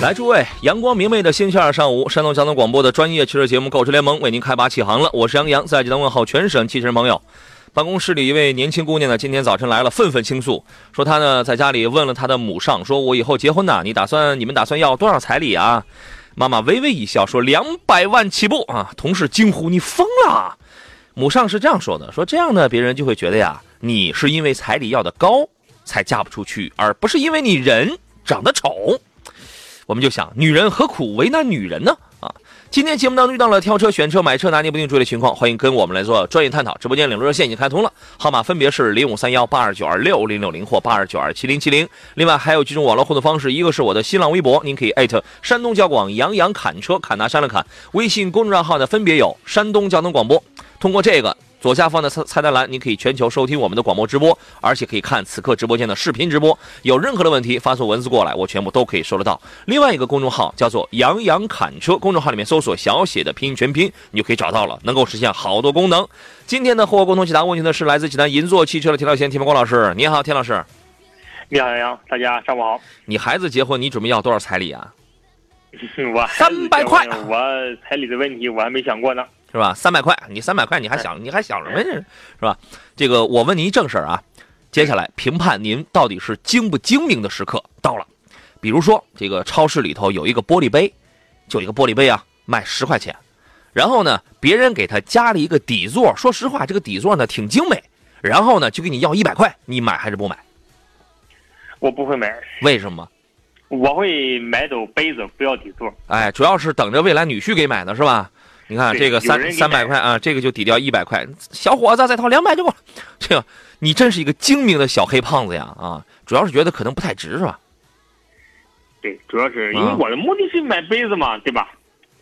来，诸位，阳光明媚的星期二上午，山东交通广播的专业汽车节目《购车联盟》为您开拔启航了。我是杨洋，在济南问候全省汽车朋友。办公室里一位年轻姑娘呢，今天早晨来了，愤愤倾诉，说她呢在家里问了她的母上，说我以后结婚呢，你打算你们打算要多少彩礼啊？妈妈微微一笑，说两百万起步啊。同事惊呼你疯了。母上是这样说的，说这样呢，别人就会觉得呀，你是因为彩礼要的高才嫁不出去，而不是因为你人长得丑。我们就想，女人何苦为难女人呢？啊，今天节目当中遇到了挑车、选车、买车拿捏不定主意的情况，欢迎跟我们来做专业探讨。直播间领路热线已经开通了，号码分别是零五三幺八二九二六零六零或八二九二七零七零。另外还有几种网络互动方式，一个是我的新浪微博，您可以艾特山东交广杨洋侃车，侃拿山了侃。微信公众账号呢分别有山东交通广播，通过这个。左下方的菜菜单栏，您可以全球收听我们的广播直播，而且可以看此刻直播间的视频直播。有任何的问题，发送文字过来，我全部都可以收得到。另外一个公众号叫做“杨洋侃车”，公众号里面搜索小写的拼音全拼，你就可以找到了，能够实现好多功能。今天呢，和我共同解答问题的是来自济南银座汽车的田道贤、田茂光老师。你好，田老师。你好，杨洋，大家上午好。你孩子结婚，你准备要多少彩礼啊？我三百块。我彩礼的问题我还没想过呢。是吧？三百块，你三百块，你还想你还想什么呢？是吧？这个我问您正事儿啊。接下来评判您到底是精不精明的时刻到了。比如说，这个超市里头有一个玻璃杯，就一个玻璃杯啊，卖十块钱。然后呢，别人给他加了一个底座，说实话，这个底座呢挺精美。然后呢，就给你要一百块，你买还是不买？我不会买。为什么？我会买走杯子，不要底座。哎，主要是等着未来女婿给买的是吧？你看这个三三百块啊，这个就抵掉一百块。小伙子再掏两百就够了。这个你真是一个精明的小黑胖子呀啊！主要是觉得可能不太值是吧？对，主要是因为我的目的是买杯子嘛，对吧？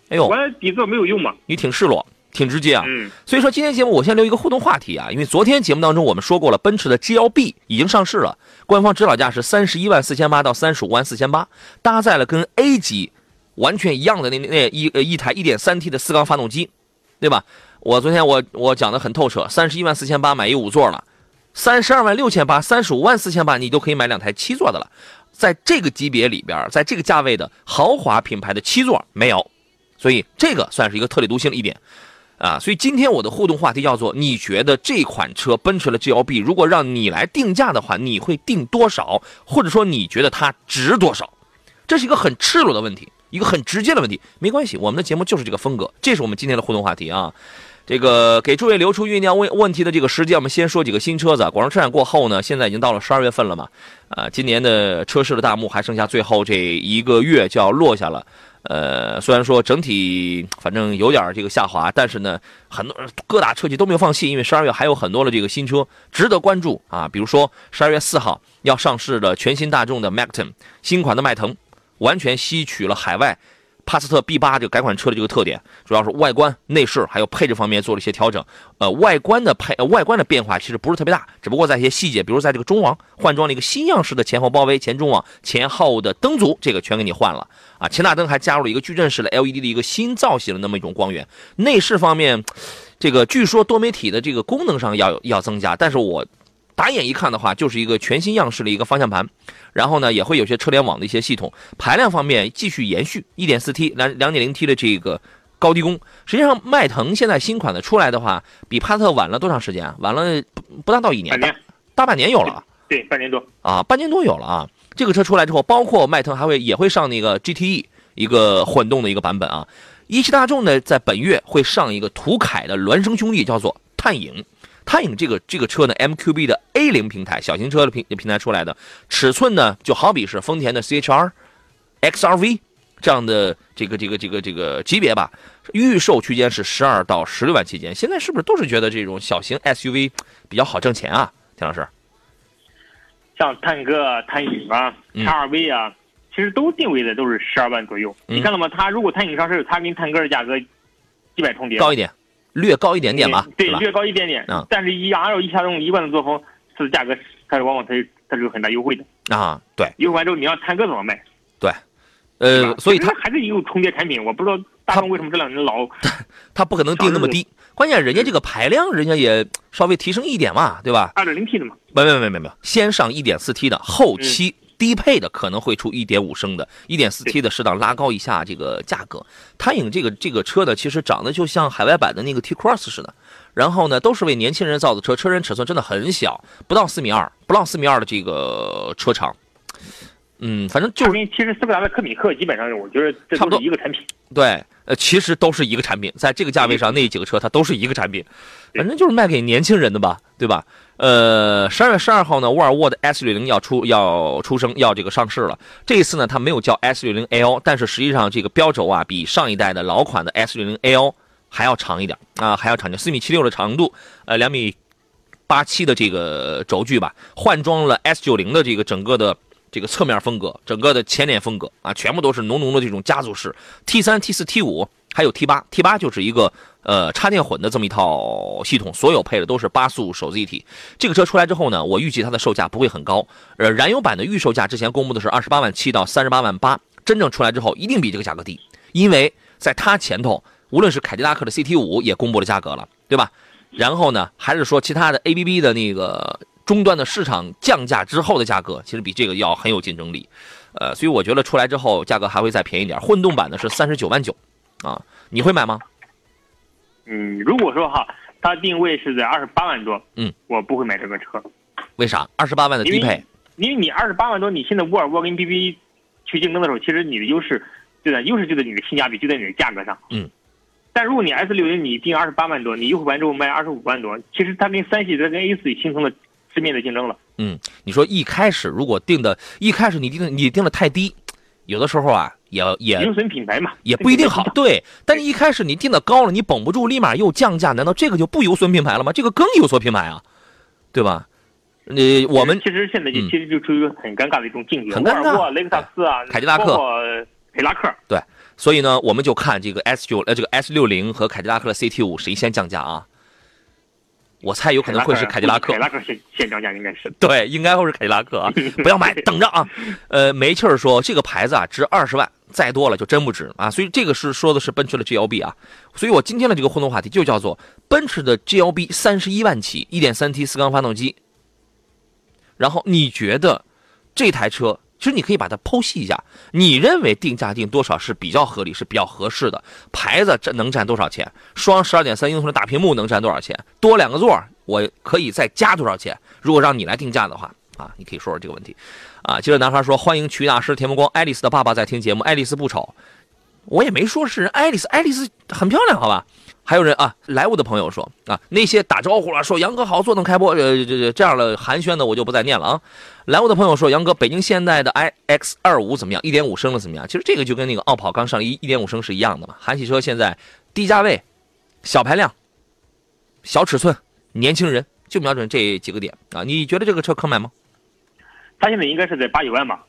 哎呦，我底座没有用嘛。你挺赤裸，挺直接啊。嗯。所以说今天节目我先留一个互动话题啊，因为昨天节目当中我们说过了，奔驰的 GLB 已经上市了，官方指导价是三十一万四千八到三十五万四千八，搭载了跟 A 级。完全一样的那那一呃一台一点三 T 的四缸发动机，对吧？我昨天我我讲的很透彻，三十一万四千八买一五座了，三十二万六千八，三十五万四千八你都可以买两台七座的了。在这个级别里边，在这个价位的豪华品牌的七座没有，所以这个算是一个特立独行的一点啊。所以今天我的互动话题叫做：你觉得这款车奔驰的 GLB 如果让你来定价的话，你会定多少？或者说你觉得它值多少？这是一个很赤裸的问题。一个很直接的问题，没关系，我们的节目就是这个风格，这是我们今天的互动话题啊。这个给诸位留出酝酿问问题的这个时间，我们先说几个新车子。广州车展过后呢，现在已经到了十二月份了嘛，啊，今年的车市的大幕还剩下最后这一个月就要落下了。呃，虽然说整体反正有点这个下滑，但是呢，很多各大车企都没有放弃，因为十二月还有很多的这个新车值得关注啊。比如说十二月四号要上市的全新大众的 Macan 新款的迈腾。完全吸取了海外帕萨特 B 八这个改款车的这个特点，主要是外观、内饰还有配置方面做了一些调整。呃，外观的配外观的变化其实不是特别大，只不过在一些细节，比如在这个中网换装了一个新样式的前后包围、前中网、前后的灯组，这个全给你换了啊。前大灯还加入了一个矩阵式的 LED 的一个新造型的那么一种光源。内饰方面，这个据说多媒体的这个功能上要要增加，但是我。打眼一看的话，就是一个全新样式的一个方向盘，然后呢，也会有些车联网的一些系统。排量方面继续延续 1.4T、两两点零 T 的这个高低功。实际上，迈腾现在新款的出来的话，比帕萨特晚了多长时间啊？晚了不不大到一年，大半年有了。对，半年多啊，半年多有了啊。这个车出来之后，包括迈腾还会也会上那个 GTE 一个混动的一个版本啊。一汽大众呢，在本月会上一个途凯的孪生兄弟，叫做探影。探影这个这个车呢，MQB 的 A 零平台小型车的平平台出来的，尺寸呢就好比是丰田的 CHR、XRV 这样的这个这个这个这个级别吧。预售区间是十二到十六万期间。现在是不是都是觉得这种小型 SUV 比较好挣钱啊？田老师，像探戈、探影啊、XRV 啊，其实都定位的都是十二万左右。嗯你看到吗？它如果探影上市，它跟探戈的价格基本重叠，高一点，略高一点点吧，对？略高一点点。嗯但是一按照一下这种一贯的作风，它的价格它是往往它是它是有很大优惠的。啊，对，优惠完之后，你要探戈怎么卖？对呃，所以它还是一个重叠产品。我不知道大众为什么这两年老 它不可能定那么低，关键人家这个排量，人家也稍微提升一点嘛，对吧？二点零 T 的嘛？没没没没没，先上一点四 T 的，后期低配的可能会出1.5升的，1.4T 的适当拉高一下这个价格。探影这个这个车呢，其实长得就像海外版的那个 T Cross 似的，然后呢，都是为年轻人造的车，车身尺寸真的很小，不到四米二，不到四米二的这个车长。嗯，反正就它是跟其实斯柯达的科米克基本上，我觉得这差不多都是一个产品。对，呃，其实都是一个产品，在这个价位上，那几个车它都是一个产品，反正就是卖给年轻人的吧，对吧？呃，十二月十二号呢，沃尔沃的 S 六零要出要出生要这个上市了。这一次呢，它没有叫 S 六零 L，但是实际上这个标轴啊，比上一代的老款的 S 六零 L 还要长一点啊，还要长点，四米七六的长度，呃，两米八七的这个轴距吧，换装了 S 九零的这个整个的。这个侧面风格，整个的前脸风格啊，全部都是浓浓的这种家族式。T 三、T 四、T 五，还有 T 八，T 八就是一个呃插电混的这么一套系统，所有配的都是八速手自一体。这个车出来之后呢，我预计它的售价不会很高。呃，燃油版的预售价之前公布的是二十八万七到三十八万八，真正出来之后一定比这个价格低，因为在它前头，无论是凯迪拉克的 CT 五也公布了价格了，对吧？然后呢，还是说其他的 ABB 的那个终端的市场降价之后的价格，其实比这个要很有竞争力。呃，所以我觉得出来之后价格还会再便宜点。混动版的是三十九万九，啊，你会买吗？嗯，如果说哈，它定位是在二十八万多，嗯，我不会买这个车，为啥？二十八万的低配，因为你二十八万多，你现在沃尔沃跟 BB 去竞争的时候，其实你的优势就在优势就在你的性价比，就在你的价格上。嗯。但如果你 S 六零你定二十八万多，你优惠完之后卖二十五万多，其实它跟三系、它跟 A 四形成了直面的竞争了。嗯，你说一开始如果定的，一开始你定的你定的太低，有的时候啊，也也有损品牌嘛，也不一定好这个。对，但是一开始你定的高了，你绷不住，立马又降价，难道这个就不有损品牌了吗？这个更有损品牌啊，对吧？呃，我们其实现在就嗯其实就处于很尴尬的一种境界。很尴尬沃尔沃、雷克萨斯啊，凯迪拉克包括凯迪拉克，所以呢，我们就看这个 S 九呃这个 S 六零和凯迪拉克的 CT 五谁先降价啊？我猜有可能会是凯迪拉克凯迪，拉克现现涨价应该是。对，应该会是凯迪拉克啊！不要买，等着啊！呃，煤气儿说这个牌子啊值二十万，再多了就真不值啊！所以这个是说的是奔驰的 GLB 啊，所以我今天的这个互动话题就叫做奔驰的 GLB 三十一万起，一点三 T 四缸发动机。然后你觉得这台车，其实你可以把它剖析一下，你认为定价定多少是比较合理、是比较合适的？牌子这能占多少钱？双十二点三英寸的大屏幕能占多少钱？多两个座，我可以再加多少钱？如果让你来定价的话，啊，你可以说说这个问题。啊，接着男孩说：“欢迎曲大师田梦光，爱丽丝的爸爸在听节目，爱丽丝不丑。”我也没说是爱丽丝，爱丽丝很漂亮，好吧？还有人啊，来我的朋友说啊，那些打招呼了，说杨哥好，坐等开播，呃，这这这样的寒暄的我就不再念了啊。来我的朋友说，杨哥，北京现代的 i x 二五怎么样？一点五升的怎么样？其实这个就跟那个奥跑刚上一一点五升是一样的嘛。韩系车现在低价位、小排量、小尺寸，年轻人就瞄准这几个点啊。你觉得这个车可买吗？它现在应该是在八九万吧，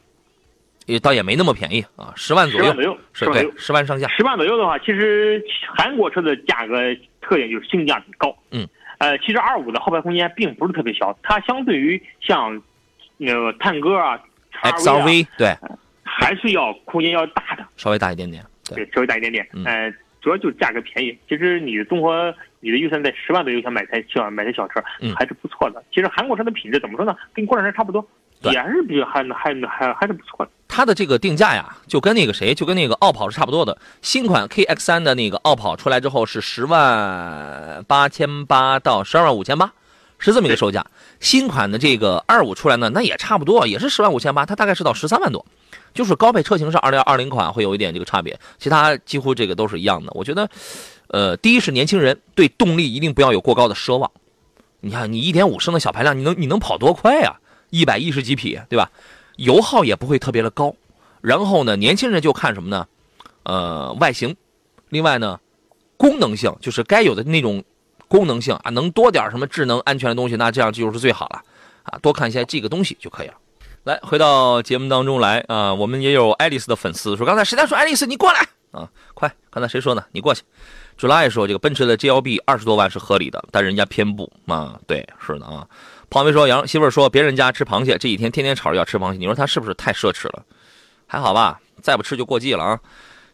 也倒也没那么便宜啊，十万左右十万左，右，是十万左右对，。十万上下。十万左右的话，其实韩国车的价格特点就是性价比高。嗯，呃，其实二五的后排空间并不是特别小，它相对于像那个探戈啊、XRV 啊 XRV 对，还是要空间要大的，稍微大一点点。对，对，稍微大一点点。嗯呃，主要就是价格便宜。其实你的综合你的预算在十万左右，想买台小买台小车，嗯还是不错的。其实韩国车的品质怎么说呢？跟国产车差不多，对也还是比较还还还还是不错的。它的这个定价呀，就跟那个谁，就跟那个奥跑是差不多的。新款 KX 三的那个奥跑出来之后是十万八千八到十二万五千八，是这么一个售价。新款的这个二五出来呢，那也差不多，也是十万五千八，它大概是到十三万多。就是高配车型是二零二零款会有一点这个差别，其他几乎这个都是一样的。我觉得，呃，第一是年轻人对动力一定不要有过高的奢望。你看，你一点五升的小排量，你能你能跑多快呀、一百一十几匹，对吧？油耗也不会特别的高。然后呢，年轻人就看什么呢？呃，外形，另外呢，功能性，就是该有的那种功能性啊，能多点什么智能安全的东西，那这样就是最好了啊，多看一些这个东西就可以了。来，回到节目当中来啊，我们也有爱丽丝的粉丝说，刚才谁在说爱丽丝，你过来啊，快，刚才谁说呢？你过去。July 说，这个奔驰的 GLB 二十多万是合理的，但人家偏不啊，对，是的啊。旁边说，杨媳妇说别人家吃螃蟹，这几天天天吵着要吃螃蟹，你说他是不是太奢侈了？还好吧，再不吃就过季了啊。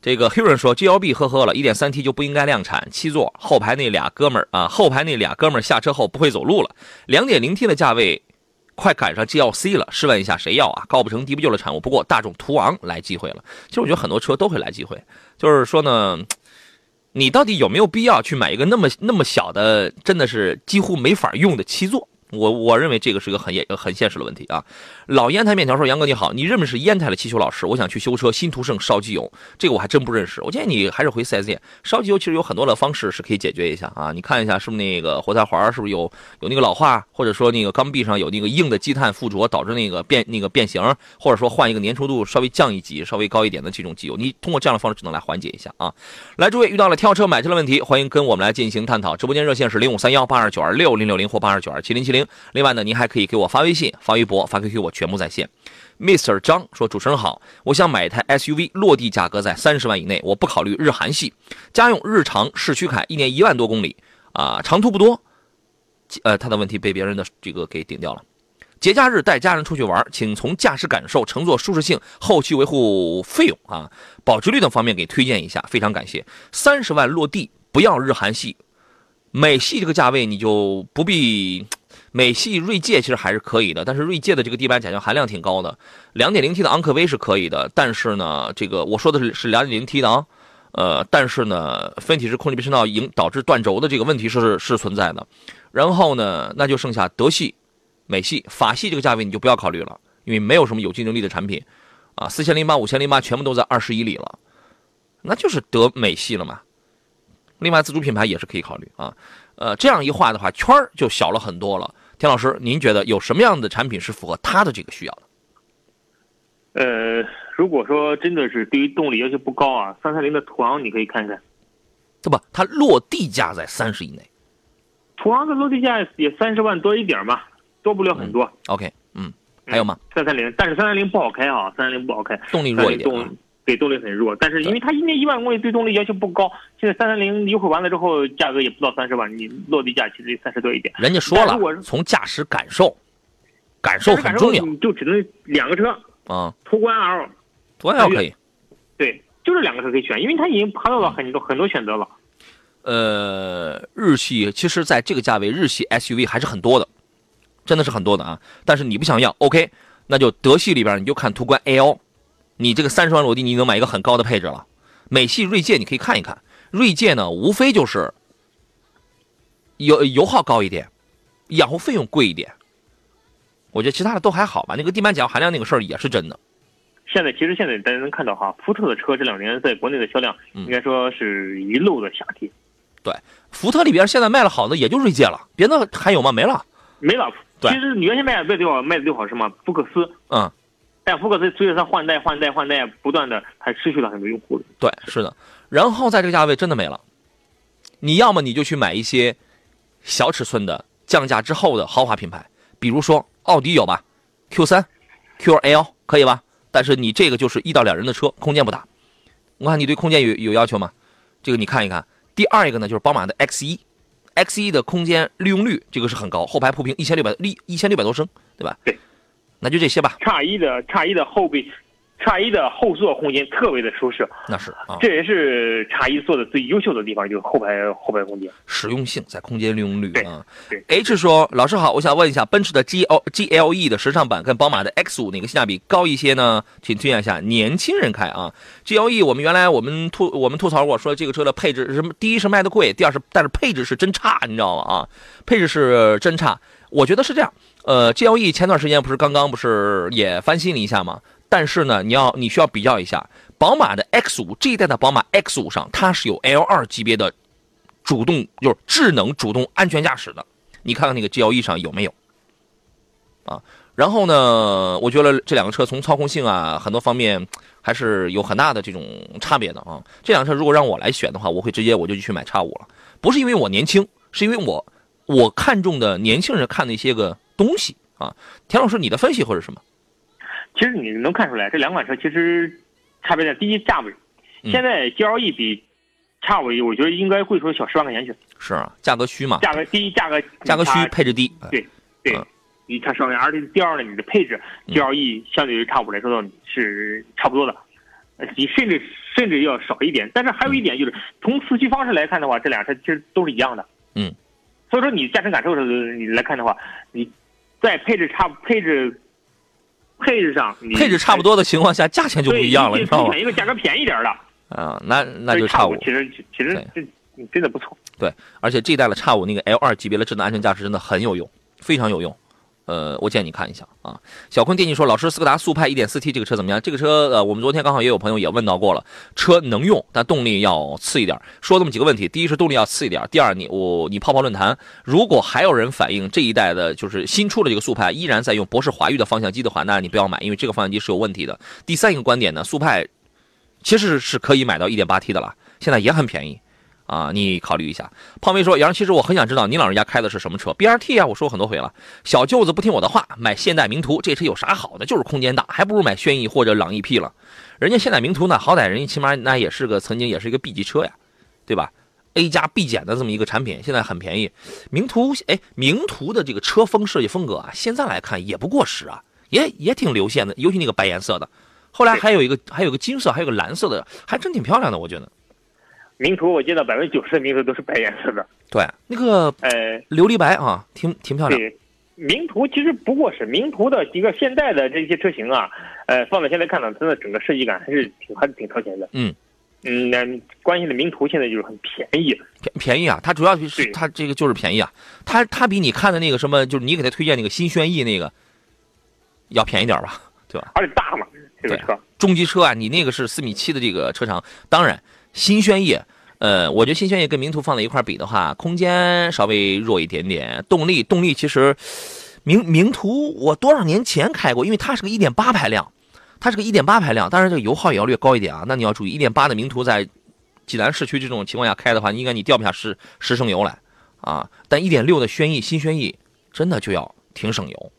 这个 Huron 说，GLB 呵呵了，一点三 T 就不应该量产，七座，后排那俩哥们儿啊，后排那俩哥们儿下车后不会走路了，两点零 T 的价位。快赶上 GLC 了，试问一下谁要啊？高不成低不就的产物。不过大众途昂来机会了。其实我觉得很多车都会来机会，就是说呢，你到底有没有必要去买一个那么那么小的，真的是几乎没法用的七座？我我认为这个是一个很严很现实的问题啊！老烟台面条说：“杨哥你好，你认不认识烟台的汽修老师？我想去修车，新途胜烧机油，这个我还真不认识。我建议你还是回 4S 店烧机油，其实有很多的方式是可以解决一下啊！你看一下是不是那个活塞环是不是有有那个老化，或者说那个缸壁上有那个硬的积碳附着，导致那个变那个变形，或者说换一个粘稠度稍微降一级、稍微高一点的这种机油，你通过这样的方式只能来缓解一下啊！来，诸位遇到了挑车买车的问题，欢迎跟我们来进行探讨。直播间热线是零五三幺八二九二六零六零或八二九二七零七零。另外呢，您还。可以给我发微信、发微博、发 QQ，我全部在线。Mr. 张说：“主持人好，我想买一台 SUV，落地价格在三十万以内，我不考虑日韩系，家用日常市区开，一年一万多公里啊，长途不多。呃，他的问题被别人的这个给顶掉了。节假日带家人出去玩，请从驾驶感受、乘坐舒适性、后期维护费用啊、保值率等方面给推荐一下，非常感谢。三十万落地，不要日韩系，美系这个价位你就不必。”美系锐界其实还是可以的，但是锐界的这个地板甲醛含量挺高的。两点零 T 的昂科威是可以的，但是呢，这个我说的是是两点零 T 的啊，呃，但是呢，分体式空气变声道引导致断轴的这个问题是是存在的。然后呢，那就剩下德系、美系、法系这个价位你就不要考虑了，因为没有什么有竞争力的产品啊，四千零八、五千零八全部都在二十一里了，那就是德美系了嘛。另外，自主品牌也是可以考虑啊，呃，这样一画的话，圈儿就小了很多了。田老师，您觉得有什么样的产品是符合他的这个需要的？呃，如果说真的是对于动力要求不高啊，三三零的途昂你可以看看，对吧？它落地价在三十以内，途昂的落地价也三十万多一点嘛，多不了很多。OK，嗯，还有吗？三三零，但是三三零不好开啊，三三零不好开，动力弱一点。对动力很弱，但是因为它一年一万公里，对动力要求不高。现在三三零优惠完了之后，价格也不到三十万，你落地价其实三十多一点。人家说了，从驾驶感受，感受很重要。就只能两个车啊，途观 L，途观 L 可以。对，就这两个车可以选，因为它已经爬到了很多很多选择了。呃，日系其实在这个价位，日系 SUV 还是很多的，真的是很多的啊。但是你不想要，OK，那就德系里边你就看途观 L。你这个三十万落地，你能买一个很高的配置了。美系锐界你可以看一看，锐界呢无非就是油油耗高一点，养护费用贵一点。我觉得其他的都还好吧。那个地板甲含量那个事儿也是真的。现在其实现在大家能看到哈，福特的车这两年在国内的销量应该说是一路的下跌。对，福特里边现在卖的好的也就锐界了，别的还有吗？没了，没了。其实你原先卖的最好卖的最好是什么？福克斯。嗯。但福克斯随着它换代、换代、换代，不断的还失去了很多用户。对，是的。然后在这个价位真的没了。你要么你就去买一些小尺寸的降价之后的豪华品牌，比如说奥迪有吧？Q 三、QL 可以吧？但是你这个就是一到两人的车，空间不大。我看你对空间有有要求吗？这个你看一看。第二一个呢，就是宝马的 X 一，X 一的空间利用率这个是很高，后排铺平一千六百一一千六百多升，对吧？对。那就这些吧。叉一的叉一的后备，叉一的后座空间特别的舒适。那是啊，这也是叉一做的最优秀的地方，就是后排后排空间。实用性在空间利用率啊。对。H 说：“老师好，我想问一下，奔驰的 G L G L E 的时尚版跟宝马的 X 五哪个性价比高一些呢？请推荐一下年轻人开啊。G L E 我们原来我们吐我们吐槽过，说这个车的配置什么，第一是卖的贵，第二是但是配置是真差，你知道吗？啊，配置是真差。我觉得是这样。呃，G L E 前段时间不是刚刚不是也翻新了一下吗？但是呢，你要你需要比较一下，宝马的 X 五这一代的宝马 X 五上，它是有 L 二级别的主动就是智能主动安全驾驶的，你看看那个 G L E 上有没有？啊，然后呢，我觉得这两个车从操控性啊很多方面还是有很大的这种差别的啊。这辆车如果让我来选的话，我会直接我就去买叉五了，不是因为我年轻，是因为我我看中的年轻人看的一些个东西啊。田老师，你的分析会是什么？其实你能看出来，这两款车其实差别在第一价位，嗯现在 GLE 比叉五，我觉得应该贵出小十万块钱去。是啊，价格虚嘛，价格第一，价格价格虚，配置低。对对嗯，你看十万块钱，而且第二呢，你的配置嗯 GLE 相对于叉五来说是差不多的，呃你甚至甚至要少一点。但是还有一点就是，从四驱方式来看的话，这俩车其实都是一样的。嗯，所以说你驾乘感受上你来看的话，你在配置差配置配置上，配置差不多的情况下，价钱就不一样了，你知道吗选？一个价格便宜点儿的，啊，那那就所以叉五。其实其实这真的不错。对，而且这一代的叉五那个 L 二级别的智能安全驾驶真的很有用，非常有用。呃，我建议你看一下啊。小坤电竞说，老师，斯柯达速派 1.4T 这个车怎么样？这个车呃，我们昨天刚好也有朋友也问到过了，车能用，但动力要次一点。说这么几个问题，第一是动力要次一点，第二你我你泡泡论坛，如果还有人反映这一代的就是新出的这个速派依然在用博世华域的方向机的话，那你不要买，因为这个方向机是有问题的。第三一个观点呢，速派其实是可以买到 1.8T 的了，现在也很便宜。啊，你考虑一下。胖妹说：“杨，其实我很想知道您老人家开的是什么车？BRT 啊，我说过很多回了。小舅子不听我的话，买现代名图，这车有啥好的？就是空间大，还不如买轩逸或者朗逸 P 了。人家现代名图呢，好歹人家起码那也是个曾经也是一个 B 级车呀，对吧？A 加 B 减的这么一个产品，现在很便宜。名图，哎，名图的这个车风设计风格啊，现在来看也不过时啊，也也挺流线的，尤其那个白颜色的。后来还有一个还有个金色，还有个蓝色的，还真挺漂亮的，我觉得。”名图我见到百分之九十的名图都是白颜色的，对，那个呃，琉璃白啊，挺挺漂亮。对，名图其实不过是名图的一个现代的这些车型啊，呃，放到现在看呢，它的整个设计感还是挺还是挺超前的。嗯嗯，那关键的名图现在就是很便宜，便便宜啊，它主要是它这个就是便宜啊，它它比你看的那个什么，就是你给他推荐那个新轩逸那个要便宜点吧，对吧？而且大嘛，这个车。中级车啊，你那个是四米七的这个车长，当然新轩逸，呃，我觉得新轩逸跟名图放在一块比的话，空间稍微弱一点点，动力动力其实名名图我多少年前开过，因为它是个1.8排量，它是个1.8排量，当然这个油耗也要略高一点啊，那你要注意1.8的名图在济南市区这种情况下开的话，应该你掉不下十十升油来啊，但1.6的轩逸新轩逸真的就要挺省油。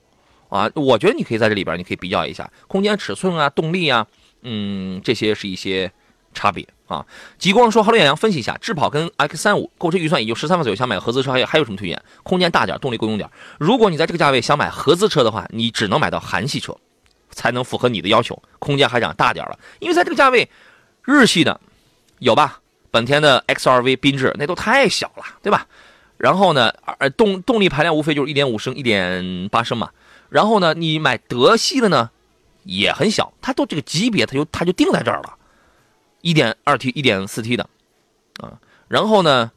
啊，我觉得你可以在这里边，你可以比较一下空间尺寸啊、动力啊，嗯，这些是一些差别啊。极光说，哈喽，远洋分析一下，智跑跟 X 三五购车预算也就十三万左右，想买合资车，还有还有什么推荐？空间大点，动力够用点。如果你在这个价位想买合资车的话，你只能买到韩系车，才能符合你的要求，空间还想大点了。因为在这个价位，日系的有吧？本田的 XRV、缤智那都太小了，对吧？然后呢，呃，动动力排量无非就是一点五升、一点八升嘛。然后呢，你买德系的呢，也很小，它都这个级别，它就它就定在这儿了，一点二 T、一点四 T 的，啊，然后呢，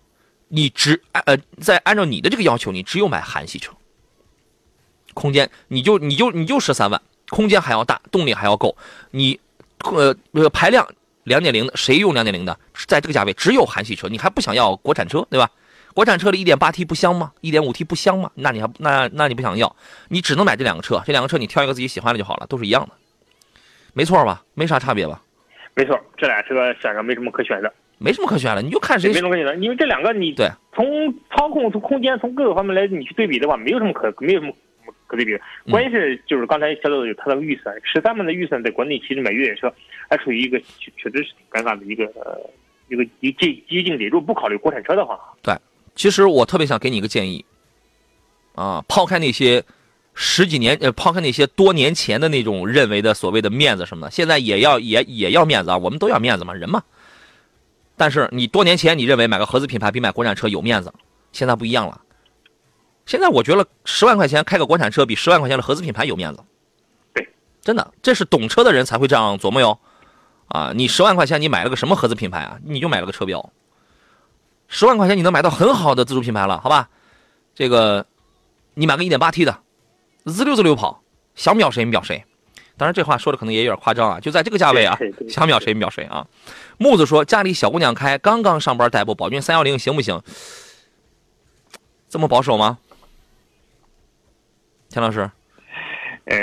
你只呃再按照你的这个要求，你只有买韩系车，空间你就你就你就十三万，空间还要大，动力还要够，你呃排量两点零的，谁用两点零的？在这个价位只有韩系车，你还不想要国产车，对吧？国产车的 1.8T 不香吗？1.5T 不香吗？那你还那那你不想要，你只能买这两个车，这两个车你挑一个自己喜欢的就好了，都是一样的，没错吧？没啥差别吧？没错，这俩车选上没什么可选的，没什么可选了，你就看谁没什么可选的，因为这两个你对从操控、从空间、从各个方面来你去对比的话，没有什么可没有什么可对比的。嗯关键是就是刚才说到的有它的预算，十三万的预算在国内其实买越野车还处于一个确确实是挺尴尬的一个呃一个一这一境地。如果不考虑国产车的话，对其实我特别想给你一个建议，啊，抛开那些十几年呃，抛开那些多年前的那种认为的所谓的面子什么的，现在也要也也要面子啊，我们都要面子嘛，人嘛。但是你多年前你认为买个合资品牌比买国产车有面子，现在不一样了。现在我觉得十万块钱开个国产车比十万块钱的合资品牌有面子。对，真的，这是懂车的人才会这样琢磨哟。啊，你十万块钱你买了个什么合资品牌啊？你就买了个车标。十万块钱你能买到很好的自主品牌了，好吧？这个，你买个一点八 T 的，滋溜滋溜跑，想秒谁秒谁。当然这话说的可能也有点夸张啊，就在这个价位啊想秒谁秒谁啊。木子说家里小姑娘开，刚刚上班代步，宝骏三幺零行不行？这么保守吗？田老师，呃，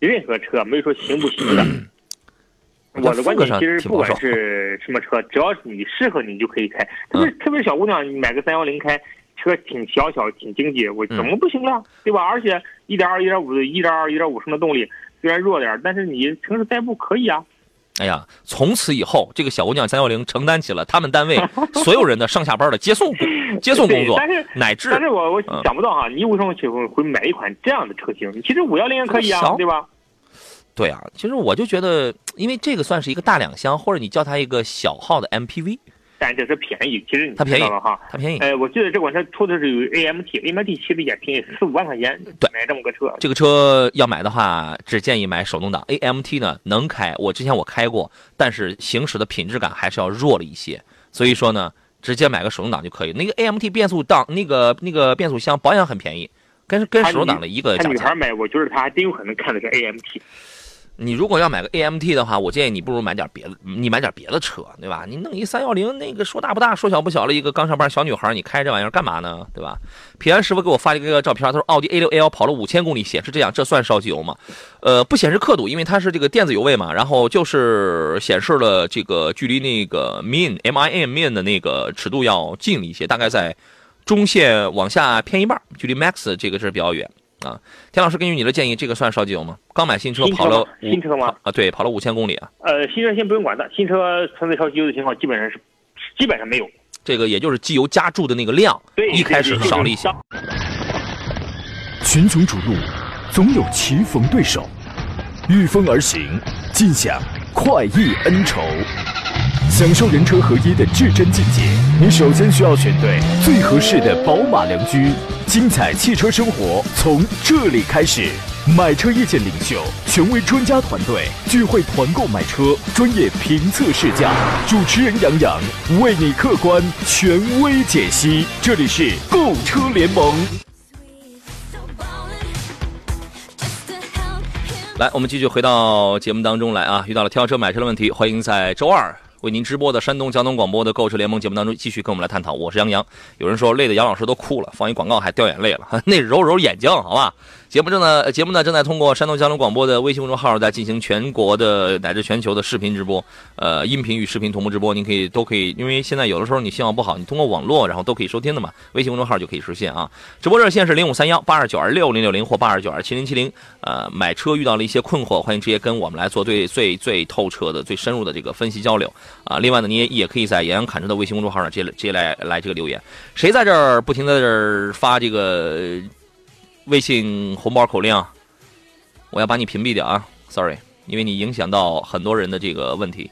任何车没有说行不行的。我的观点其实不管是什么车，只要是你适合你就可以开。特别特别是小姑娘，你买个三幺零开，车挺小巧，挺经济，我怎么不行了？对吧？而且一点二、一点五的、一点二、一点五升的动力，虽然弱点，但是你城市代步可以啊。哎呀，从此以后，这个小姑娘三幺零承担起了他们单位 所有人的上下班的接送接送工作，但是乃至但是我我想不到哈，你为什么会会买一款这样的车型？其实五幺零也可以啊，对吧？对啊，其实我就觉得，因为这个算是一个大两厢，或者你叫它一个小号的 MPV，但这是便宜。其实你它便宜了哈，它便宜。呃，我记得这款车出的是有 AMT，AMT 其实也便宜，四五万块钱对买这么个车。这个车要买的话，只建议买手动挡。AMT 呢能开，我之前我开过，但是行驶的品质感还是要弱了一些。所以说呢，直接买个手动挡就可以。那个 AMT 变速档，那个那个变速箱保养很便宜，跟跟手动挡的一个价钱。女孩买，我觉得她还真有可能看的是 AMT。你如果要买个 AMT 的话，我建议你不如买点别的，你买点别的车，对吧？你弄一三幺零，那个说大不大，说小不小的，一个刚上班小女孩，你开这玩意儿干嘛呢？对吧？平安师傅给我发了一个照片，他说奥迪 A6L 跑了五千公里，显示这样，这算烧机油吗？呃，不显示刻度，因为它是这个电子油位嘛，然后就是显示了这个距离那个 min M I N min 的那个尺度要近了一些，大概在中线往下偏一半，距离 max 这个是比较远。啊，田老师，根据你的建议，这个算烧机油吗？刚买新车跑了新车吗？啊，对，跑了五千公里啊。呃，新车先不用管它，新车存在烧机油的情况基本上是基本上没有。这个也就是机油加注的那个量，一开始少了一些。群雄逐鹿，总有棋逢对手，御风而行，尽享快意恩仇。享受人车合一的至臻境界，你首先需要选对最合适的宝马良驹。精彩汽车生活从这里开始，买车意见领袖，权威专家团队聚会团购买车，专业评测试驾，主持人杨洋为你客观权威解析。这里是购车联盟。来，我们继续回到节目当中来啊！遇到了挑车买车的问题，欢迎在周二。为您直播的山东交通广播的购车联盟节目当中，继续跟我们来探讨。我是杨洋。有人说累的杨老师都哭了，放一广告还掉眼泪了，那揉揉眼睛，好吧？节目正在节目呢正在通过山东交通广播的微信公众号在进行全国的乃至全球的视频直播，呃，音频与视频同步直播，您可以都可以，因为现在有的时候你信号不好，你通过网络然后都可以收听的嘛。微信公众号就可以实现啊。直播热线是零五三幺八二九二六零六零或八二九二七零七零。呃，买车遇到了一些困惑，欢迎直接跟我们来做最最最透彻的、最深入的这个分析交流啊。另外呢，你也也可以在杨洋侃车的微信公众号上直接直接来来这个留言。谁在这儿不停在这儿发这个微信红包口令？我要把你屏蔽掉啊，sorry，因为你影响到很多人的这个问题，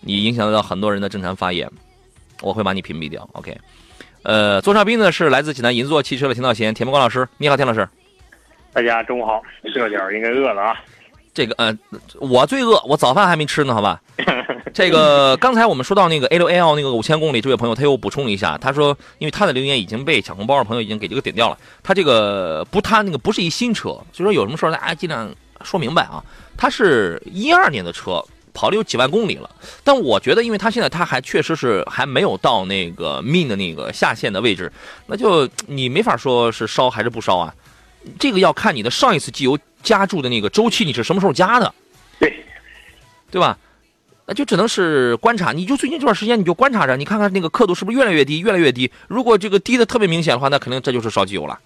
你影响到很多人的正常发言，我会把你屏蔽掉。OK，呃，座上宾呢是来自济南银座汽车的田道贤，田木光老师，你好，田老师。大家中午好，这个点应该饿了啊。这个呃，我最饿，我早饭还没吃呢，好吧。这个刚才我们说到那个 A6L 那个五千公里，这位朋友他又补充了一下，他说，因为他的留言已经被抢红包的朋友已经给这个点掉了，他这个不，他那个不是一新车，所以说有什么事儿大家尽量说明白啊。他是一二年的车，跑了有几万公里了，但我觉得，因为他现在他还确实是还没有到那个 min 的那个下限的位置，那就你没法说是烧还是不烧啊。这个要看你的上一次机油加注的那个周期你是什么时候加的，对，对吧？那就只能是观察，你就最近这段时间你就观察着，你看看那个刻度是不是越来越低，越来越低。如果这个低的特别明显的话，那肯定这就是烧机油了。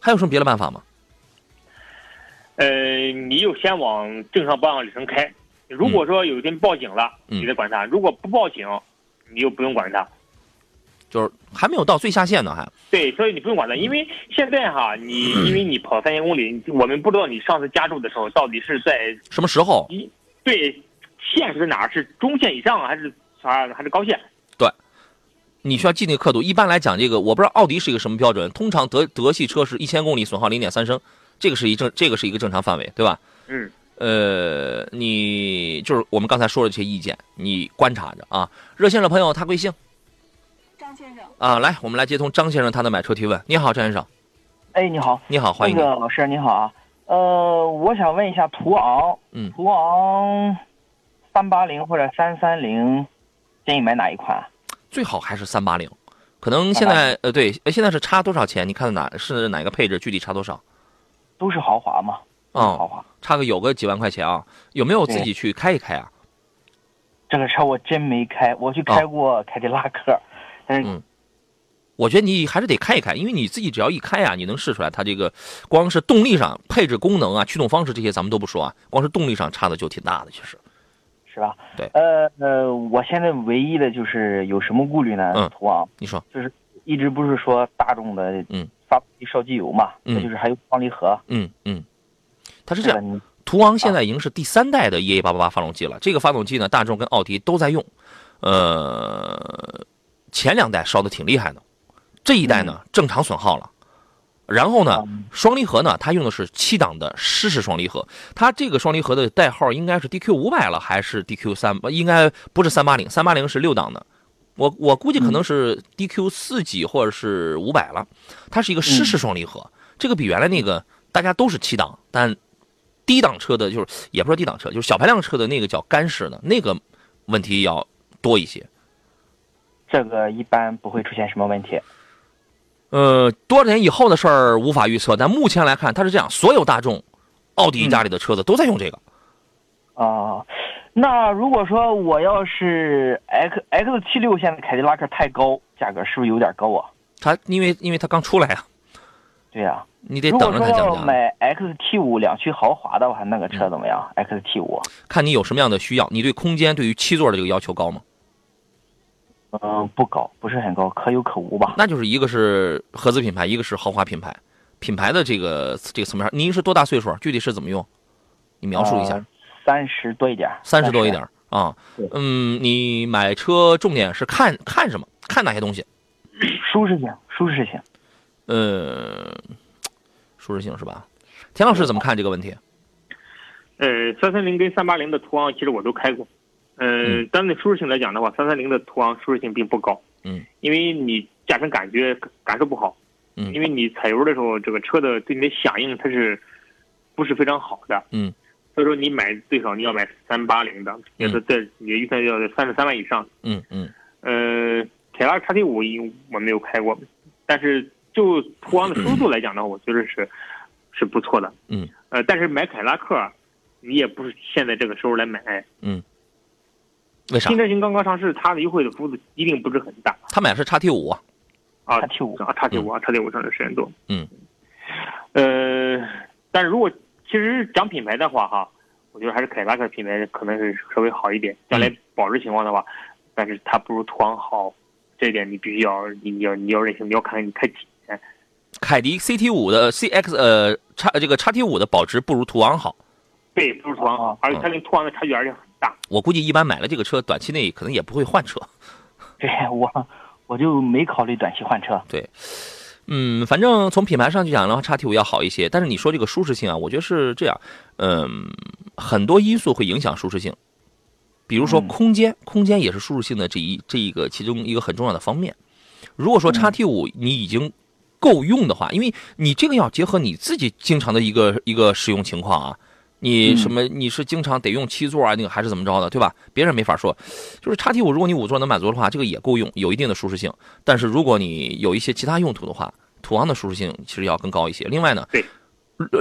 还有什么别的办法吗？呃，你就先往正常保养里程开。如果说有一天报警了，你再管它；如果不报警，你就不用管它。就是还没有到最下限呢，还对，所以你不用管它，因为现在哈，你因为你跑三千公里，我们不知道你上次加注的时候到底是在什么时候。对。线是在哪儿？是中线以上还是啥？还是高线？对，你需要记那个刻度。一般来讲，这个我不知道奥迪是一个什么标准。通常德德系车是一千公里损耗零点三升，这个是一正，这个是一个正常范围，对吧？嗯。呃，你就是我们刚才说的这些意见，你观察着啊。热线的朋友，他贵姓？张先生。啊，来，我们来接通张先生他的买车提问。你好，张先生。哎，你好。你好，欢迎。那个老师，你好啊。呃，我想问一下途昂。嗯。途昂。三八零或者三三零，建议买哪一款？最好还是三八零，可能现在呃对，现在是差多少钱？你看哪是哪个配置？具体差多少？都是豪华嘛。嗯豪华，差个有个几万块钱啊？有没有自己去开一开啊？这个车我真没开，我去开过凯迪拉克，但是，我觉得你还是得开一开，因为你自己只要一开啊，你能试出来它这个光是动力上、配置、功能啊、驱动方式这些咱们都不说啊，光是动力上差的就挺大的，其实，是吧？对，呃呃，我现在唯一的就是有什么顾虑呢？嗯，途昂，你说，就是一直不是说大众的嗯发动机烧机油嘛，嗯，就是还有双离合，嗯嗯，它是这样。途昂现在已经是第三代的 EA 八八八发动机了。这个发动机呢，大众跟奥迪都在用。呃，前两代烧的挺厉害的，这一代呢正常损耗了。然后呢，双离合呢，它用的是七档的湿式双离合。它这个双离合的代号应该是 DQ 五百了，还是 DQ 三？应该不是三八零，三八零是六档的。我我估计可能是 DQ 四几或者是五百了。它是一个湿式双离合，这个比原来那个大家都是七档，但。低档车的，就是也不是低档车，就是小排量车的那个叫干式的，那个问题要多一些。这个一般不会出现什么问题。呃，多少年以后的事儿无法预测，但目前来看，它是这样：所有大众、奥迪家里的车子都在用这个。啊，那如果说我要是 X X 七六，现在凯迪拉克太高，价格是不是有点高啊？它因为因为它刚出来啊。对呀。你得等着它降价。买 XT 五两驱豪华的话，那个车怎么样？XT 五，看你有什么样的需要。你对空间，对于七座的这个要求高吗？嗯，不高，不是很高，可有可无吧。那就是一个是合资品牌，一个是豪华品牌。品牌的这个这个层面上，您是多大岁数？具体是怎么用？你描述一下。三十多一点。三十多一点啊。嗯，你买车重点是看看什么？看哪些东西？舒适性，舒适性。呃。舒适性是吧？田老师怎么看这个问题？呃，三三零跟三八零的途昂其实我都开过，嗯，单论舒适性来讲的话，三三零的途昂舒适性并不高，嗯，因为你驾乘感觉感受不好，嗯，因为你踩油的时候，这个车的对你的响应它是不是非常好的，嗯，所以说你买最少你要买三八零的，也是在你的预算要在三十三万以上，嗯嗯，呃，凯拉叉 T 五我没有开过，但是。就途昂的舒适度来讲呢，我觉得是是不错的。嗯。呃，但是买凯拉克，你也不是现在这个时候来买。嗯。为啥？新车型刚刚上市，它的优惠的幅度一定不是很大。他买的是叉 T 五。啊，T 五啊，叉 T 五啊，叉 T 五上市时间多。嗯。呃，但是如果其实讲品牌的话，哈，我觉得还是凯迪拉克品牌可能是稍微好一点。将来保值情况的话，但是它不如途昂好，这一点你必须要你要你要认清，你要看看你开几年。凯迪 CT 五的 CX 呃叉这个叉 T 五的保值不如途昂好，对，不如途昂好，而且它跟途昂的差距而且很大。我估计一般买了这个车，短期内可能也不会换车。对我，我就没考虑短期换车。对，嗯，反正从品牌上去讲的话，叉 T 五要好一些。但是你说这个舒适性啊，我觉得是这样，嗯，很多因素会影响舒适性，比如说空间，空间也是舒适性的这一这一个其中一个很重要的方面。如果说叉 T 五你已经够用的话，因为你这个要结合你自己经常的一个一个使用情况啊，你什么你是经常得用七座啊，那个还是怎么着的，对吧？别人没法说。就是叉 T 五，如果你五座能满足的话，这个也够用，有一定的舒适性。但是如果你有一些其他用途的话，途昂的舒适性其实要更高一些。另外呢，对，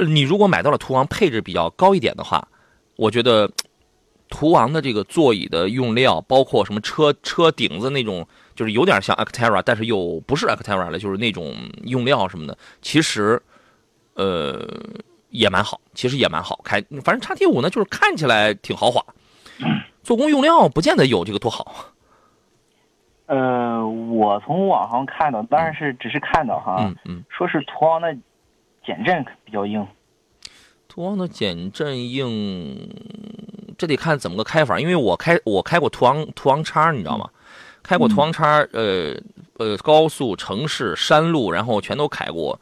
你如果买到了途昂配置比较高一点的话，我觉得途昂的这个座椅的用料，包括什么车车顶子那种。就是有点像 Actera，但是又不是 Actera 了，就是那种用料什么的，其实，呃，也蛮好，其实也蛮好开。反正叉 T 五呢，就是看起来挺豪华，做工用料不见得有这个多好。呃，我从网上看到，当然是只是看到哈，嗯嗯，说是途昂的减震比较硬。途昂的减震硬，这得看怎么个开法，因为我开我开过途昂途昂叉，你知道吗？开过途昂叉，呃呃，高速、城市、山路，然后全都开过。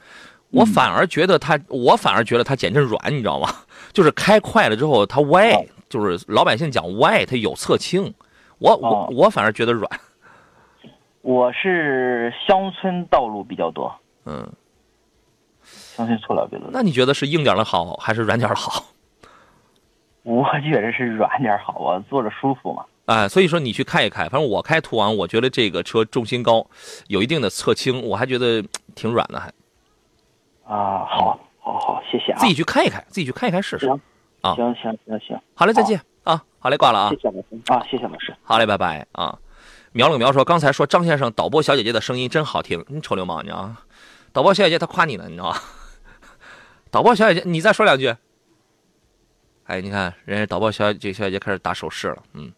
我反而觉得它，我反而觉得它减震软，你知道吗？就是开快了之后它歪，就是老百姓讲歪，它有侧倾。我我我反而觉得软。我是乡村道路比较多，嗯，乡村错了比较多。那你觉得是硬点的好，还是软点的好？我觉得是软点好啊，坐着舒服嘛。哎，所以说你去开一开，反正我开途昂，我觉得这个车重心高，有一定的侧倾，我还觉得挺软的，还。啊，好，好好，谢谢啊。自己去开一开，自己去开一开试试。啊，行行行行，好嘞，再见啊，好嘞，挂了啊。谢谢老师啊，谢谢老师。好嘞，拜拜啊。苗冷苗说，刚才说张先生导播小姐姐的声音真好听，你臭流氓你啊！导播小姐姐她夸你呢，你知道吗？导播小姐姐，你再说两句。哎，你看人家导播小姐小姐姐开始打手势了，嗯。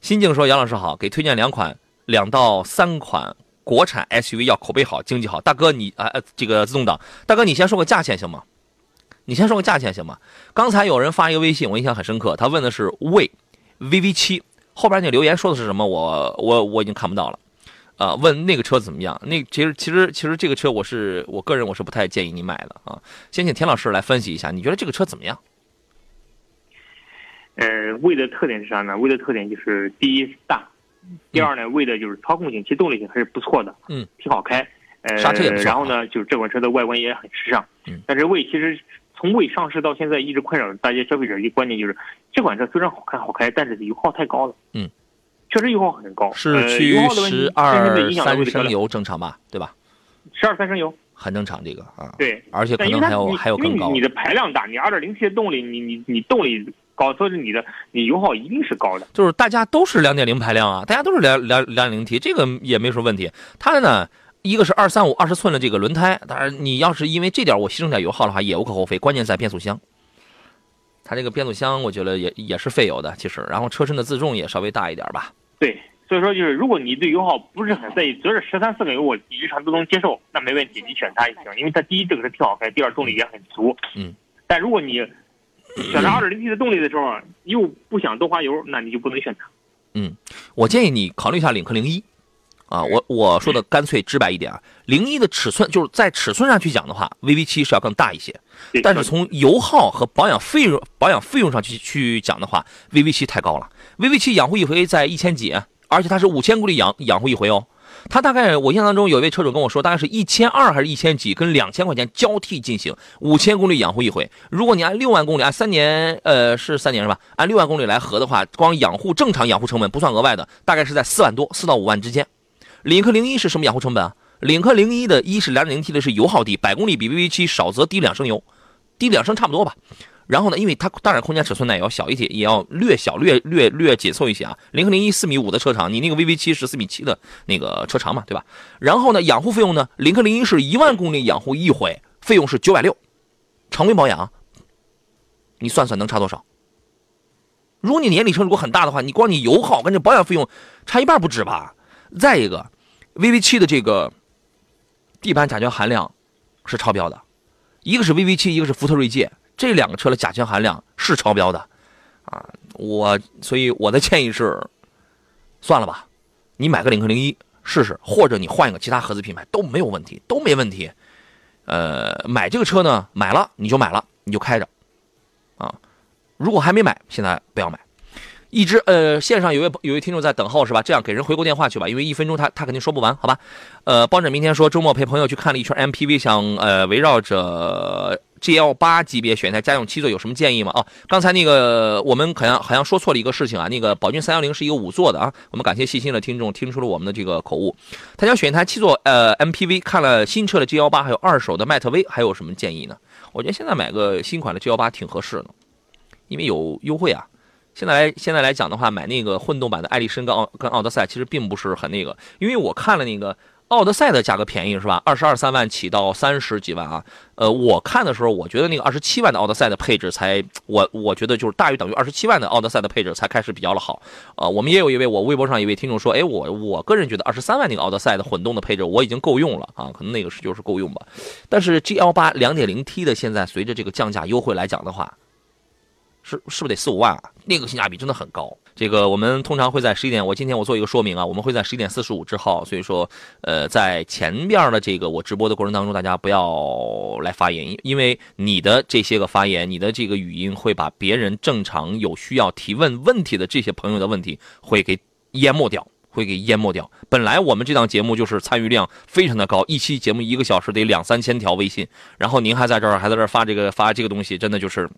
心静说，杨老师好，给推荐两款两到三款国产 SUV，要口碑好，经济好。大哥你啊，这个自动挡，大哥你先说个价钱行吗？你先说个价钱行吗？刚才有人发一个微信，我印象很深刻。他问的是魏 VV 七，后边那留言说的是什么？我我我已经看不到了。啊，问那个车怎么样？那其实其实其实这个车我是我个人我是不太建议你买的啊。先请田老师来分析一下，你觉得这个车怎么样？呃，魏的特点是啥呢？魏的特点就是第一大，第二呢，为的就是操控性、其动力性还是不错的，嗯，挺好开。呃，刹车。然后呢，就是这款车的外观也很时尚。嗯，但是魏其实。从未上市到现在，一直困扰大家消费者一个观念，就是这款车虽然好看好开，但是油耗太高了。嗯，确实油耗很高。是去十二三升油正常吧？对吧？十二三升油很正常，这个啊。对，而且可能还有还有更高。你的排量大，你二点零 T 的动力，你你你动力高，所以你的你油耗一定是高的。就是大家都是两点零排量啊，大家都是两两两点零 T，这个也没什么问题。它呢？一个是二三五二十寸的这个轮胎，当然你要是因为这点我牺牲点油耗的话也无可厚非。关键在变速箱，它这个变速箱我觉得也也是费油的，其实。然后车身的自重也稍微大一点吧。对，所以说就是如果你对油耗不是很在意，觉得十三四个油我日常都能接受，那没问题，你选它也行。因为它第一这个是挺好开，第二动力也很足。嗯。但如果你选择二点零 T 的动力的时候又不想多花油，那你就不能选它。嗯，我建议你考虑一下领克零一。啊，我我说的干脆直白一点啊，零一的尺寸就是在尺寸上去讲的话，VV 七是要更大一些，但是从油耗和保养费用保养费用上去去讲的话，VV 七太高了，VV 七养护一回在一千几，而且它是五千公里养养护一回哦，它大概我印象当中有一位车主跟我说，大概是一千二还是一千几，跟两千块钱交替进行，五千公里养护一回，如果你按六万公里按三年，呃是三年是吧？按六万公里来合的话，光养护正常养护成本不算额外的，大概是在四万多，四到五万之间。领克零一是什么养护成本啊？领克零一的一是两点零 T 的是油耗低，百公里比 VV 七少则低两升油，低两升差不多吧。然后呢，因为它当然空间尺寸呢也要小一些，也要略小略略略紧凑一些啊。领克零一四米五的车长，你那个 VV 七是四米七的那个车长嘛，对吧？然后呢，养护费用呢，领克零一是一万公里养护一回，费用是九百六，常规保养，你算算能差多少？如果你年里程如果很大的话，你光你油耗跟这保养费用差一半不止吧？再一个，VV 七的这个地板甲醛含量是超标的，一个是 VV 七，一个是福特锐界，这两个车的甲醛含量是超标的，啊，我所以我的建议是，算了吧，你买个领克零一试试，或者你换一个其他合资品牌都没有问题，都没问题。呃，买这个车呢，买了你就买了，你就开着，啊，如果还没买，现在不要买。一直呃，线上有位有位听众在等候是吧？这样给人回过电话去吧，因为一分钟他他肯定说不完，好吧？呃，包拯明天说周末陪朋友去看了一圈 MPV，想呃围绕着 GL 八级别选一台家用七座，有什么建议吗？哦，刚才那个我们好像好像说错了一个事情啊，那个宝骏三幺零是一个五座的啊，我们感谢细心的听众听出了我们的这个口误，他想选一台七座呃 MPV，看了新车的 GL 八，还有二手的迈特威，还有什么建议呢？我觉得现在买个新款的 GL 八挺合适的，因为有优惠啊。现在来现在来讲的话，买那个混动版的艾力绅跟奥跟奥德赛其实并不是很那个，因为我看了那个奥德赛的价格便宜是吧？二十二三万起到三十几万啊。呃，我看的时候，我觉得那个二十七万的奥德赛的配置才我我觉得就是大于等于二十七万的奥德赛的配置才开始比较的好。呃，我们也有一位我微博上一位听众说，哎，我我个人觉得二十三万那个奥德赛的混动的配置我已经够用了啊，可能那个是就是够用吧。但是 G L 八两点零 T 的现在随着这个降价优惠来讲的话。是是不是得四五万啊？那个性价比真的很高。这个我们通常会在十一点，我今天我做一个说明啊，我们会在十一点四十五之后，所以说，呃，在前边的这个我直播的过程当中，大家不要来发言，因为你的这些个发言，你的这个语音会把别人正常有需要提问问题的这些朋友的问题会给淹没掉，会给淹没掉。本来我们这档节目就是参与量非常的高，一期节目一个小时得两三千条微信，然后您还在这儿还在这儿发这个发这个东西，真的就是。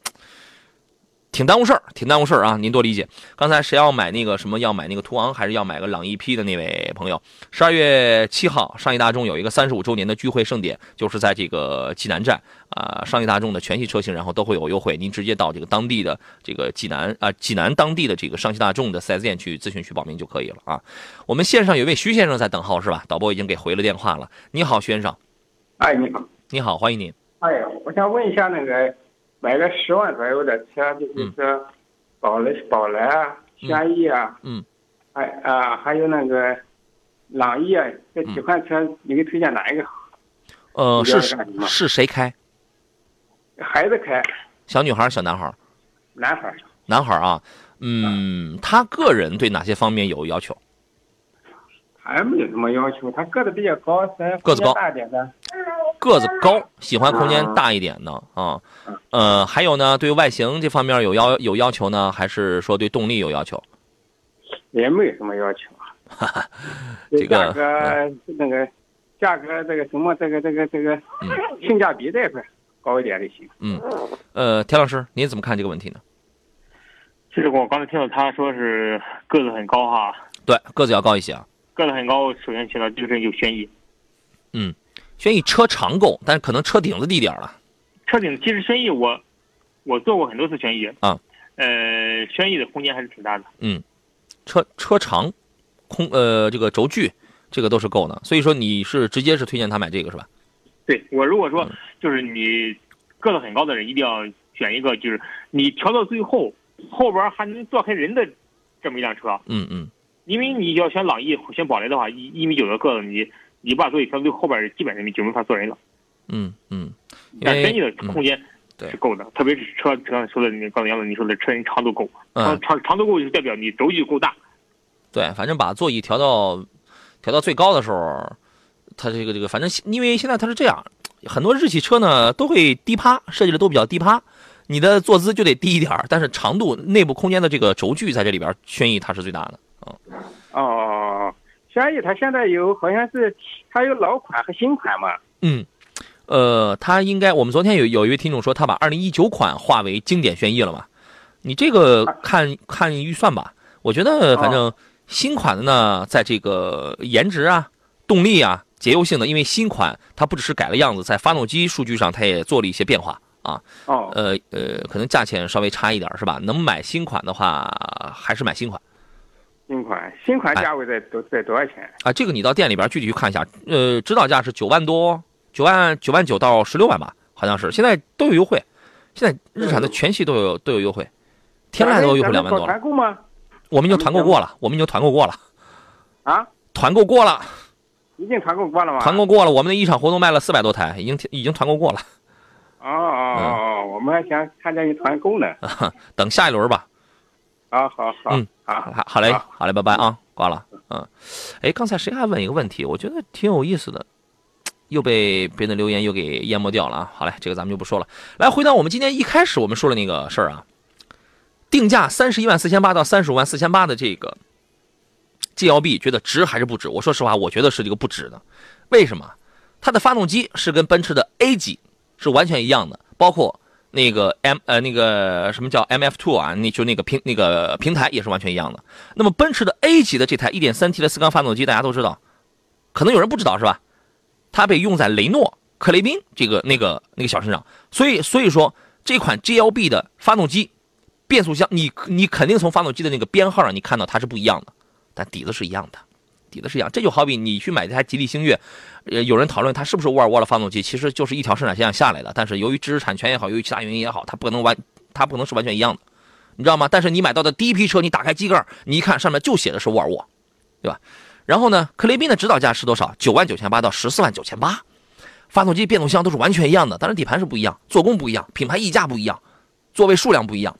挺耽误事儿，挺耽误事儿啊！您多理解。刚才谁要买那个什么，要买那个途昂，还是要买个朗逸 P 的那位朋友，十二月七号，上汽大众有一个三十五周年的聚会盛典，就是在这个济南站啊，上汽大众的全系车型，然后都会有优惠。您直接到这个当地的这个济南啊，济南当地的这个上汽大众的 4S 店去咨询去报名就可以了啊。我们线上有位徐先生在等候是吧？导播已经给回了电话了。你好，徐先生。哎，你好。你好，欢迎您。哎，我想问一下那个。买个十万左右的车，就是说，宝来、宝来啊，轩逸啊，嗯，还啊还有那个朗逸啊，这几款车，你给推荐哪一个好？呃，是是谁开？孩子开。小女孩，小男孩？男孩。男孩啊，嗯，他个人对哪些方面有要求？还没有什么要求，他个子比较高，个子高大点的。个子高，喜欢空间大一点的啊，呃，还有呢，对外形这方面有要有要求呢，还是说对动力有要求？也没有什么要求啊。这个价格那个价格这个什么这个这个这个性价比这块高一点就行。嗯，呃，田老师，您怎么看这个问题呢？其实我刚才听到他说是个子很高哈。对，个子要高一些啊。个子很高，首先起到就是有轩逸。嗯。轩逸车长够，但是可能车顶子低点了。车顶其实轩逸我，我坐过很多次轩逸啊，呃，轩逸的空间还是挺大的。嗯，车车长，空呃这个轴距，这个都是够的。所以说你是直接是推荐他买这个是吧？对我如果说就是你个子很高的人，一定要选一个就是你调到最后后边还能坐开人的这么一辆车。嗯嗯。因为你要选朗逸选宝来的话，一一米九的个子你。你把座椅调到后边，基本上就没法坐人了。嗯嗯，但轩逸的空间是够的，特别是车刚才说的，你刚才杨总你说的车身长度够，长长长度够就代表你轴距够大。对，反正把座椅调到调到最高的时候，它这个这个，反正因为现在它是这样，很多日系车呢都会低趴，设计的都比较低趴，你的坐姿就得低一点但是长度内部空间的这个轴距在这里边，轩逸它是最大的。哦哦。轩逸它现在有好像是它有老款和新款嘛？嗯，呃，它应该我们昨天有有一位听众说他把二零一九款划为经典轩逸了嘛？你这个看看预算吧。我觉得反正新款的呢，在这个颜值啊、动力啊、节油性的，因为新款它不只是改了样子，在发动机数据上它也做了一些变化啊。哦。呃呃，可能价钱稍微差一点是吧？能买新款的话，还是买新款。新款，新款价位在多在多少钱啊？这个你到店里边具体去看一下。呃，指导价是九万多，九万九万九到十六万吧，好像是。现在都有优惠，现在日产的全系都有都有优惠，天籁都有优惠两万多了。团购吗？我们已经团购过了，我们已经团购过了。啊？团购过了。已经团购过了吗？团购过了，我们的一场活动卖了四百多台，已经已经团购过了。哦哦哦，我们还想参加你团购呢。等下一轮吧。好好好，嗯，好，好嘞，好嘞，拜拜啊，挂了，嗯，哎，刚才谁还问一个问题，我觉得挺有意思的，又被别人的留言又给淹没掉了啊，好嘞，这个咱们就不说了，来回到我们今天一开始我们说的那个事儿啊，定价三十一万四千八到三十五万四千八的这个 G L B，觉得值还是不值？我说实话，我觉得是这个不值的，为什么？它的发动机是跟奔驰的 A 级是完全一样的，包括。那个 M 呃那个什么叫 M F Two 啊？那就那个平那个平台也是完全一样的。那么奔驰的 A 级的这台 1.3T 的四缸发动机，大家都知道，可能有人不知道是吧？它被用在雷诺、克雷宾这个那个那个小身上，所以所以说这款 GLB 的发动机变速箱，你你肯定从发动机的那个编号上你看到它是不一样的，但底子是一样的。底子是一样，这就好比你去买这台吉利星越，呃，有人讨论它是不是沃尔沃的发动机，其实就是一条生产线下来的。但是由于知识产权也好，由于其他原因也好，它不可能完，它不能是完全一样的，你知道吗？但是你买到的第一批车，你打开机盖，你一看上面就写的是沃尔沃，对吧？然后呢，克雷宾的指导价是多少？九万九千八到十四万九千八，发动机、变速箱都是完全一样的，但是底盘是不一样，做工不一样，品牌溢价不一样，座位数量不一样，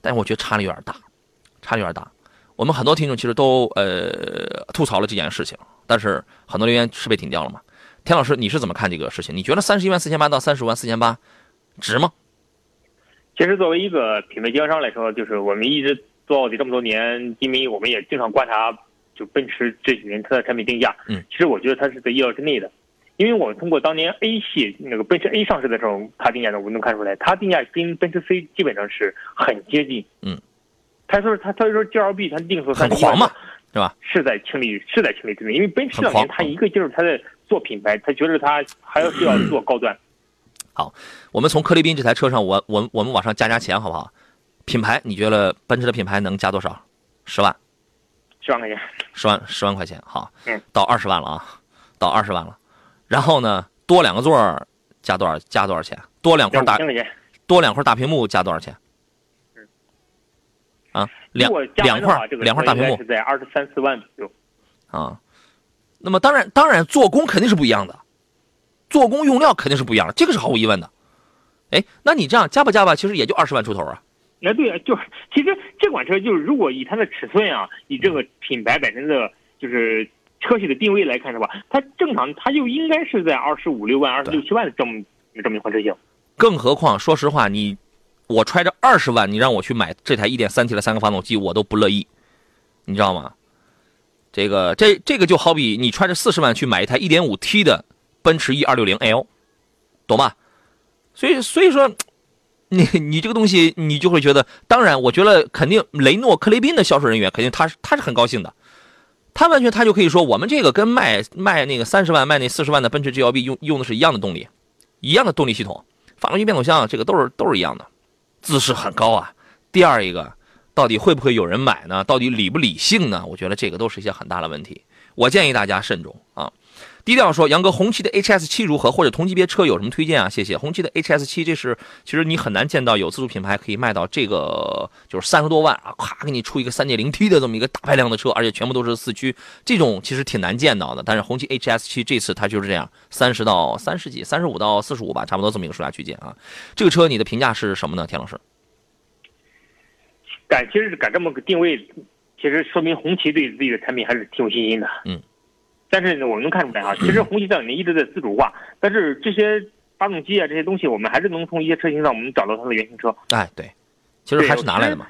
但是我觉得差的有点大，差的有点大。我们很多听众其实都呃吐槽了这件事情，但是很多留言是被顶掉了嘛？田老师，你是怎么看这个事情？你觉得三十一万四千八到三十五万四千八值吗？其实作为一个品牌经销商来说，就是我们一直做奥迪这么多年，因为我们也经常观察，就奔驰这几年它的产品定价。嗯，其实我觉得它是在意料之内的，因为我通过当年 A 系那个奔驰 A 上市的时候，它定价的我能看出来，它定价跟奔驰 C 基本上是很接近。嗯，他说他他说 G L B 他定说很狂嘛，是吧？是在清理是在清理因为奔驰当年他一个劲儿他在做品牌，他觉得他还要需要做高端。好，我们从克利宾这台车上，我我我们往上加加钱好不好？品牌，你觉得奔驰的品牌能加多少？十万，十万块钱，十万十万块钱，好，嗯，到二十万了啊，到二十万了。然后呢，多两个座儿加多少？加多少钱？多两块大，多两块大屏幕加多少钱？嗯，啊，两两块两块大屏幕是在二十三四万左右。啊，那么当然当然做工肯定是不一样的，做工用料肯定是不一样的，这个是毫无疑问的。哎，那你这样加吧加吧，其实也就二十万出头啊。哎，对啊，就是其实这款车就是如果以它的尺寸啊，以这个品牌本身的就是车系的定位来看的话，它正常它就应该是在二十五六万、二十六七万的这么这么一款车型。更何况，说实话，你我揣着二十万，你让我去买这台一点三 T 的三个发动机，我都不乐意，你知道吗？这个这这个就好比你揣着四十万去买一台一点五 T 的奔驰 E 二六零 L，懂吧？所以所以说。你你这个东西，你就会觉得，当然，我觉得肯定雷诺克雷宾的销售人员肯定他他是很高兴的，他完全他就可以说，我们这个跟卖卖那个三十万卖那四十万的奔驰 GLB 用用的是一样的动力，一样的动力系统，发动机变速箱这个都是都是一样的，姿势很高啊。第二一个，到底会不会有人买呢？到底理不理性呢？我觉得这个都是一些很大的问题，我建议大家慎重啊。低调说，杨哥，红旗的 HS 七如何？或者同级别车有什么推荐啊？谢谢。红旗的 HS 七，这是其实你很难见到有自主品牌可以卖到这个，就是三十多万啊，咵给你出一个三点零 T 的这么一个大排量的车，而且全部都是四驱，这种其实挺难见到的。但是红旗 HS 七这次它就是这样，三十到三十几，三十五到四十五吧，差不多这么一个售价区间啊。这个车你的评价是什么呢，田老师？敢，其实是敢这么个定位，其实说明红旗对自己的产品还是挺有信心的。嗯。但是呢，我们能看出来啊，其实红旗在里面一直在自主化，但是这些发动机啊这些东西，我们还是能从一些车型上我们找到它的原型车。哎，对，其实还是拿来的嘛。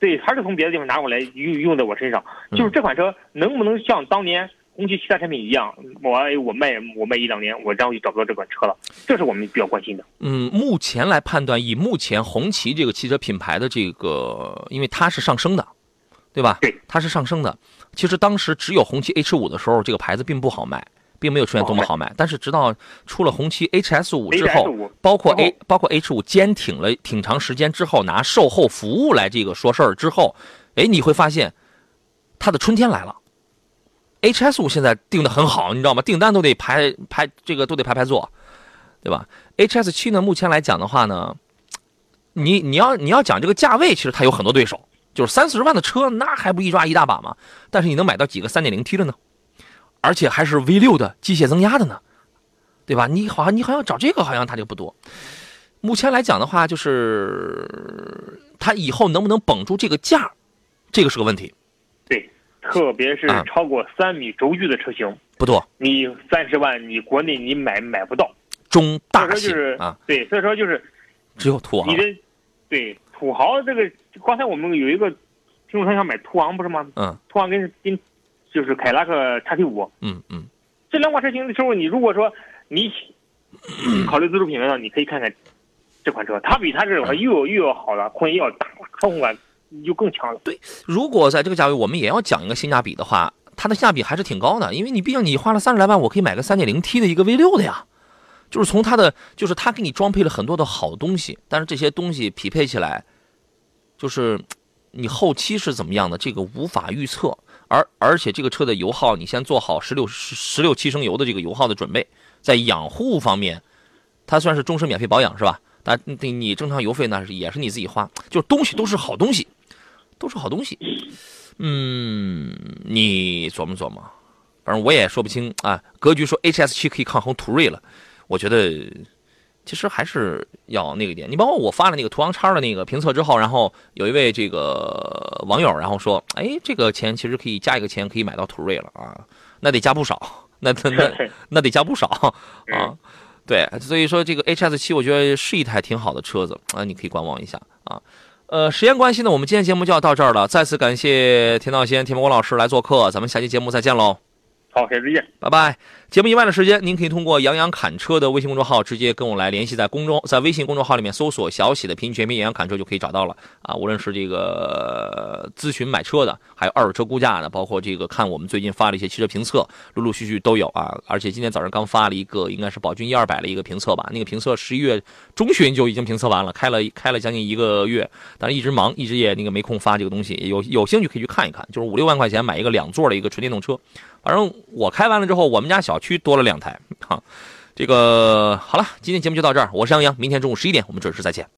对，还是从别的地方拿过来用用在我身上。就是这款车能不能像当年红旗其他产品一样，我我卖我卖一两年，我然后就找不到这款车了，这是我们比较关心的。嗯，目前来判断，以目前红旗这个汽车品牌的这个，因为它是上升的，对吧？对，它是上升的。其实当时只有红旗 H 五的时候，这个牌子并不好卖，并没有出现多么好卖。但是直到出了红旗 HS 五之后，包括 A 包括 H 五坚挺了挺长时间之后，拿售后服务来这个说事儿之后，哎，你会发现它的春天来了。HS 五现在定的很好，你知道吗？订单都得排排，这个都得排排坐，对吧？HS 七呢，目前来讲的话呢，你你要你要讲这个价位，其实它有很多对手。就是三四十万的车，那还不一抓一大把吗？但是你能买到几个三点零 T 的呢？而且还是 V 六的机械增压的呢，对吧？你好像你好像找这个好像它就不多。目前来讲的话，就是它以后能不能绷住这个价，这个是个问题。对，特别是超过三米轴距的车型不多。你三十万，你国内你买买不到。中大型啊，对，所以说就是只有途昂。你的对。土豪这个，刚才我们有一个听众他想买途昂不是吗？嗯，途昂跟跟就是凯迪拉克叉 T 五。嗯嗯，这两款车型的时候，你如果说你 考虑自主品牌的话，你可以看看这款车，它比它这个又又要好了，空间要大，操控感就更强了。对，如果在这个价位，我们也要讲一个性价比的话，它的性价比还是挺高的，因为你毕竟你花了三十来万，我可以买个三点零 T 的一个 V 六的呀。就是从它的，就是它给你装配了很多的好东西，但是这些东西匹配起来。就是你后期是怎么样的，这个无法预测。而而且这个车的油耗，你先做好十六十十六七升油的这个油耗的准备。在养护方面，它算是终身免费保养是吧？但你你正常油费那是也是你自己花。就东西都是好东西，都是好东西。嗯，你琢磨琢磨，反正我也说不清啊。格局说 HS 七可以抗衡途锐了，我觉得。其实还是要那个点，你包括我发了那个途昂叉的那个评测之后，然后有一位这个网友，然后说，哎，这个钱其实可以加一个钱，可以买到途锐了啊，那得加不少，那那 那得加不少啊，对，所以说这个 HS 七，我觉得是一台挺好的车子啊，你可以观望一下啊。呃，时间关系呢，我们今天节目就要到这儿了，再次感谢田道先、田博国老师来做客，咱们下期节目再见喽。好，下次见，拜拜。节目以外的时间，您可以通过杨洋侃车的微信公众号直接跟我来联系，在公众在微信公众号里面搜索小喜的拼音全拼杨洋侃车就可以找到了啊。无论是这个咨询买车的，还有二手车估价的，包括这个看我们最近发的一些汽车评测，陆陆续续都有啊。而且今天早上刚发了一个，应该是宝骏一二百的一个评测吧，那个评测十一月中旬就已经评测完了，开了开了将近一个月，但是一直忙，一直也那个没空发这个东西。有有兴趣可以去看一看，就是五六万块钱买一个两座的一个纯电动车。反正我开完了之后，我们家小区多了两台，哈，这个好了，今天节目就到这儿，我是杨洋，明天中午十一点我们准时再见。